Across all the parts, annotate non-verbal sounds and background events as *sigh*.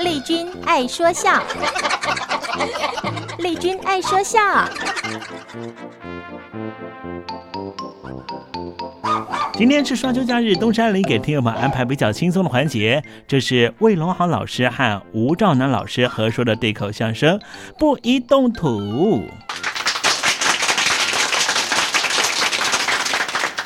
丽君爱说笑，丽君爱说笑。今天是双休假日，东山林给听友们安排比较轻松的环节，这是魏龙豪老师和吴兆南老师合说的对口相声《不一动土》。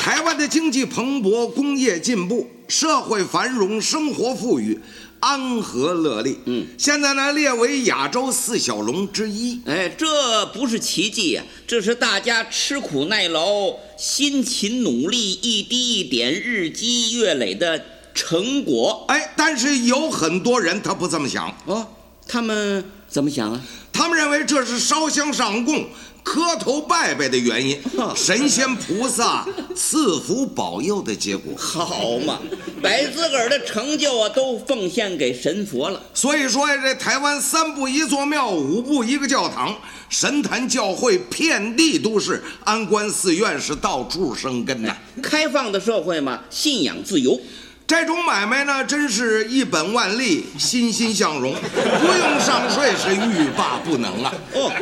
台湾的经济蓬勃，工业进步，社会繁荣，生活富裕。安和乐利。嗯，现在呢列为亚洲四小龙之一。哎，这不是奇迹呀、这是大家吃苦耐劳、辛勤努力、一滴一点、日积月累的成果。哎，但是有很多人他不这么想，哦，他们怎么想啊？他们认为这是烧香上供、磕头拜拜的原因，*laughs* 神仙菩萨赐福保佑的结果。*laughs* 好嘛，把自个儿的成就啊都奉献给神佛了。所以说呀，这台湾三步一座庙，五步一个教堂，神坛教会遍地都是，安官寺院是到处生根呐。开放的社会嘛，信仰自由。这种买卖呢，真是一本万利，欣欣向荣，不用上税是欲罢不能啊！哦，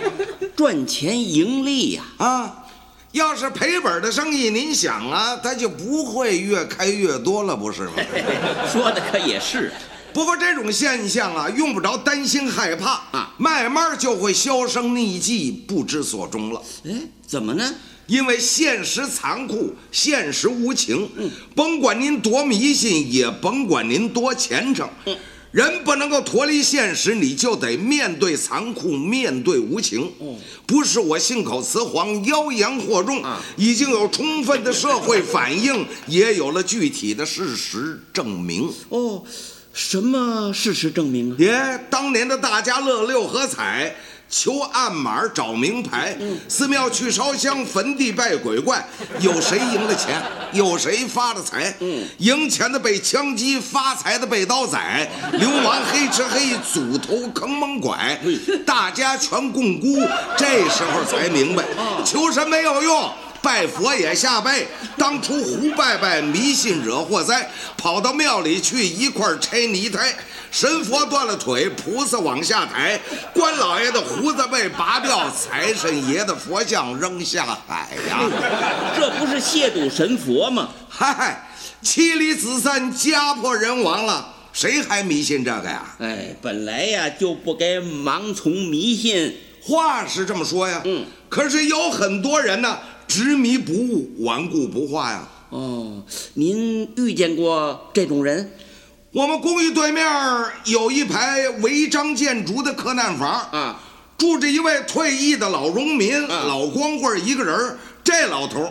赚钱盈利呀、啊，要是赔本的生意，您想啊，它就不会越开越多了，不是吗？*laughs* 说的可也是。不过这种现象啊，用不着担心害怕啊，慢慢就会销声匿迹，不知所终了。哎，怎么呢？因为现实残酷，现实无情。嗯，甭管您多迷信，也甭管您多虔诚，嗯，人不能够脱离现实，你就得面对残酷，面对无情。哦，不是我信口雌黄、妖言惑众啊，已经有充分的社会反应，*laughs* 也有了具体的事实证明。哦，什么事实证明啊？耶，当年的大家乐六合彩。求暗码找名牌，寺庙去烧香，坟地拜鬼怪，*laughs* 有谁赢了钱？有谁发了财？赢钱的被枪击，发财的被刀宰，*laughs* 流氓黑吃黑，组头坑蒙拐，大家全共辜。这时候才明白，求神没有用。拜佛也下拜，当初胡拜拜迷信惹祸灾，跑到庙里去一块拆泥胎，神佛断了腿，菩萨往下抬，关老爷的胡子被拔掉，财神爷的佛像扔下海呀！这不是亵渎神佛吗？嗨，妻离子散，家破人亡了，谁还迷信这个呀？哎，本来呀就不该盲从迷信。话是这么说呀，嗯，可是有很多人呢。执迷不悟，顽固不化呀！哦，您遇见过这种人？我们公寓对面有一排违章建筑的客难房啊，住着一位退役的老农民，啊、老光棍一个人。这老头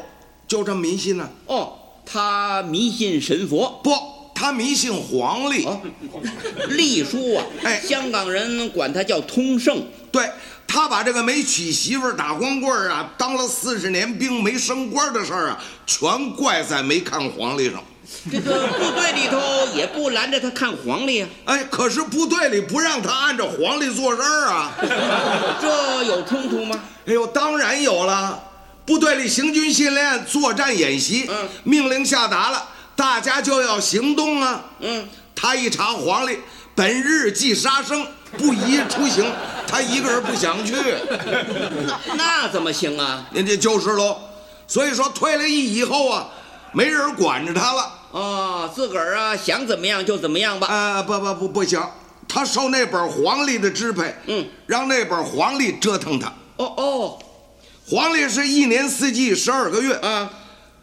就这么迷信呢、啊？哦，他迷信神佛？不，他迷信黄历。哦、*laughs* 历书啊，哎，香港人管他叫通胜。对。他把这个没娶媳妇儿、打光棍啊，当了四十年兵没升官的事儿啊，全怪在没看黄历上。这个部队里头也不拦着他看黄历啊。哎，可是部队里不让他按照黄历做事儿啊。*laughs* 这有冲突吗？哎呦，当然有了。部队里行军训练、作战演习，嗯，命令下达了，大家就要行动啊。嗯，他一查黄历，本日即杀生。不宜出行，他一个人不想去，那 *laughs* 那怎么行啊？人家就是喽。所以说退了役以后啊，没人管着他了。哦，自个儿啊想怎么样就怎么样吧。啊、呃，不不不不行，他受那本黄历的支配，嗯，让那本黄历折腾他。哦哦，黄历是一年四季十二个月啊，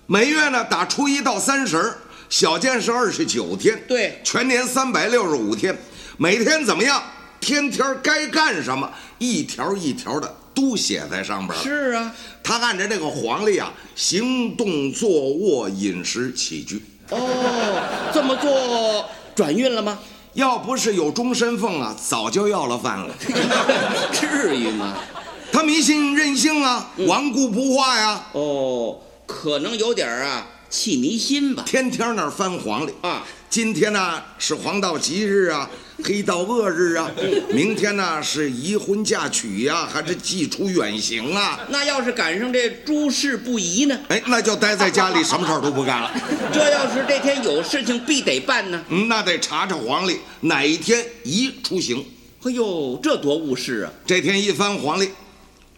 每月呢打初一到三十，小建是二十九天，对，全年三百六十五天，每天怎么样？天天该干什么，一条一条的都写在上边了。是啊，他按照这个黄历啊，行动、坐卧、饮食、起居。哦，这么做转运了吗？要不是有终身俸啊，早就要了饭了。*laughs* 至于吗？他迷信任性啊，嗯、顽固不化呀。哦，可能有点啊气迷心吧。天天那儿翻黄历啊，今天呢是黄道吉日啊。黑道恶日啊，明天呢是移婚嫁娶呀、啊，还是寄出远行啊？那要是赶上这诸事不宜呢？哎，那就待在家里，什么事儿都不干了。这要是这天有事情必得办呢？嗯，那得查查黄历，哪一天宜出行。哎呦，这多误事啊！这天一翻黄历，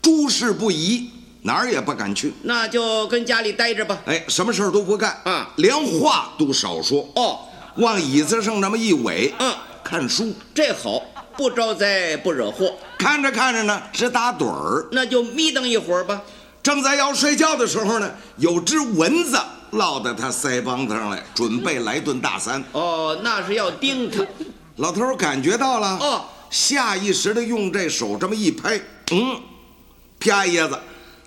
诸事不宜，哪儿也不敢去。那就跟家里待着吧。哎，什么事儿都不干啊，连话都少说。哦，往椅子上那么一围，嗯。看书，这好，不招灾不惹祸。看着看着呢，直打盹儿，那就眯瞪一会儿吧。正在要睡觉的时候呢，有只蚊子落到他腮帮子上来，准备来顿大餐。哦，那是要叮他。老头儿感觉到了，哦，下意识的用这手这么一拍，嗯，啪一下子，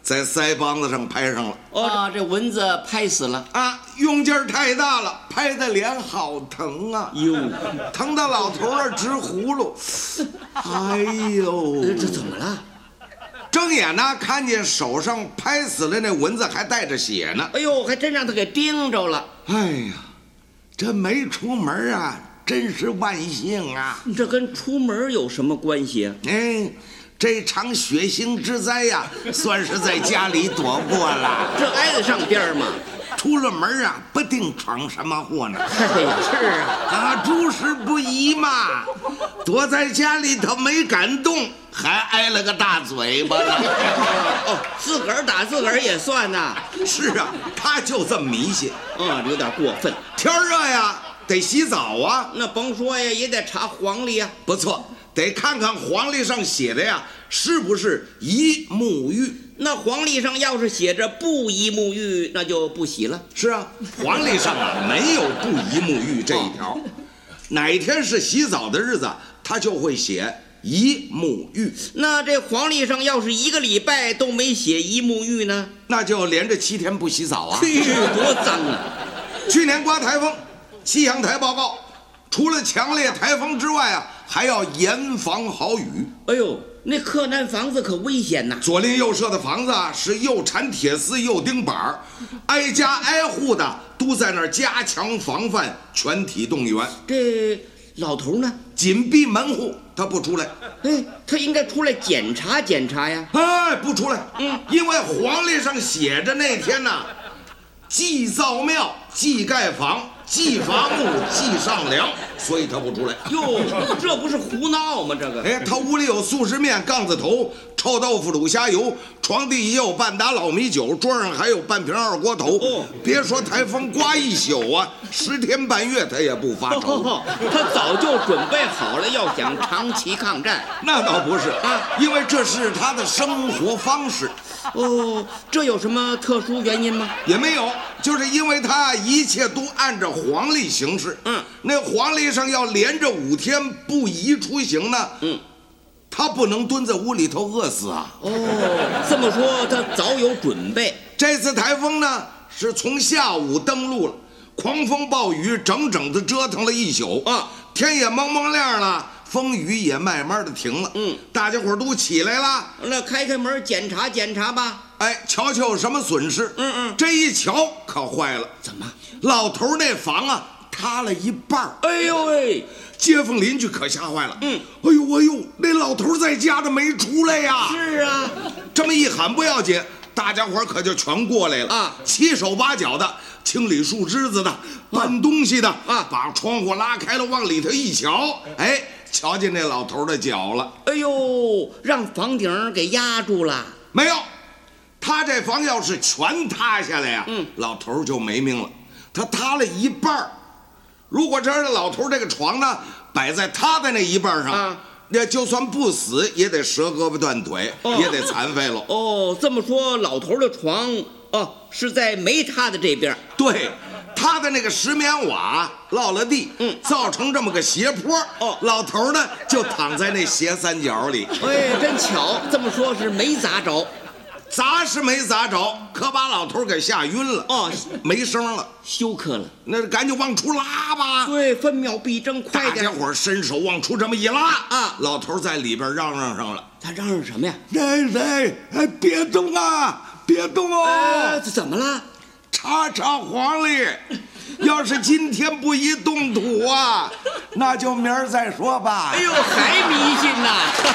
在腮帮子上拍上了。哦，这蚊子拍死了。啊，用劲儿太大了，拍的脸好疼啊！哟，疼到老头儿直呼噜。*laughs* 哎呦，这怎么了？睁眼呢，看见手上拍死了那蚊子，还带着血呢。哎呦，还真让他给叮着了。哎呀，这没出门啊，真是万幸啊！这跟出门有什么关系啊？哎，这场血腥之灾呀，*laughs* 算是在家里躲过了。这挨得上边儿吗？出了门啊，不定闯什么祸呢。哎呀，是啊，啊，诸事不宜嘛。躲在家里头没敢动，还挨了个大嘴巴呢。*laughs* 哦，自个儿打自个儿也算呐。是啊，他就这么迷信。啊，有点过分。天热呀，得洗澡啊。那甭说呀，也得查黄历呀。不错，得看看黄历上写的呀，是不是一沐浴。那黄历上要是写着不宜沐浴，那就不洗了。是啊，黄历上啊没有不宜沐浴这一条，哪天是洗澡的日子，他就会写宜沐浴。那这黄历上要是一个礼拜都没写宜沐浴呢，那就连着七天不洗澡啊！去，多脏啊！去年刮台风，气象台报告，除了强烈台风之外啊，还要严防豪雨。哎呦，那柯南房子可危险呐！左邻右舍的房子啊，是又缠铁丝又钉板儿，挨家挨户的都在那儿加强防范，全体动员。这老头呢？紧闭门户，他不出来。哎，他应该出来检查检查呀。哎，不出来。嗯，因为黄历上写着那天呐，既造庙，祭盖房。既伐木既上梁，所以他不出来。哟，*laughs* 这不是胡闹吗？这个，哎，他屋里有素食面、杠子头、臭豆腐、卤虾油，床底也有半打老米酒，桌上还有半瓶二锅头。哦，别说台风刮一宿啊，十天半月他也不发愁。*laughs* 他早就准备好了，要想长期抗战。*laughs* 那倒不是啊，因为这是他的生活方式。哦，这有什么特殊原因吗？也没有，就是因为他一切都按照黄历行事。嗯，那黄历上要连着五天不宜出行呢。嗯，他不能蹲在屋里头饿死啊。哦，这么说他早有准备。这次台风呢，是从下午登陆了，狂风暴雨，整整的折腾了一宿啊。天也蒙蒙亮了。风雨也慢慢的停了，嗯，大家伙都起来了，那开开门检查检查吧，哎，瞧瞧有什么损失，嗯嗯，这一瞧可坏了，怎么？老头那房啊塌了一半，哎呦喂，街坊邻居可吓坏了，嗯，哎呦哎呦，那老头在家的没出来呀，是啊，这么一喊不要紧，大家伙可就全过来了。啊，七手八脚的清理树枝子的，搬东西的啊，把窗户拉开了往里头一瞧，哎。瞧见那老头的脚了，哎呦，让房顶给压住了。没有，他这房要是全塌下来呀，嗯，老头就没命了。他塌了一半如果这儿老头这个床呢摆在他的那一半上，那就算不死也得折胳膊断腿，也得残废了。*laughs* 哦，这么说，老头的床哦是在没塌的这边。对。他的那个石棉瓦落了地，嗯，造成这么个斜坡。哦，老头呢就躺在那斜三角里。哎，真巧，这么说是没砸着，砸是没砸着，可把老头给吓晕了。哦，没声了，休克了。那赶紧往出拉吧。对，分秒必争，快点！大家伙伸手往出这么一拉啊，老头在里边嚷嚷上了。他嚷嚷什么呀？谁谁？哎，别动啊，别动哦！这怎么了？查查黄历，要是今天不宜动土啊，那就明儿再说吧。哎呦，还迷信呐！*laughs*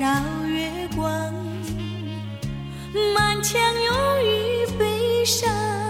照月光，满腔忧郁悲伤。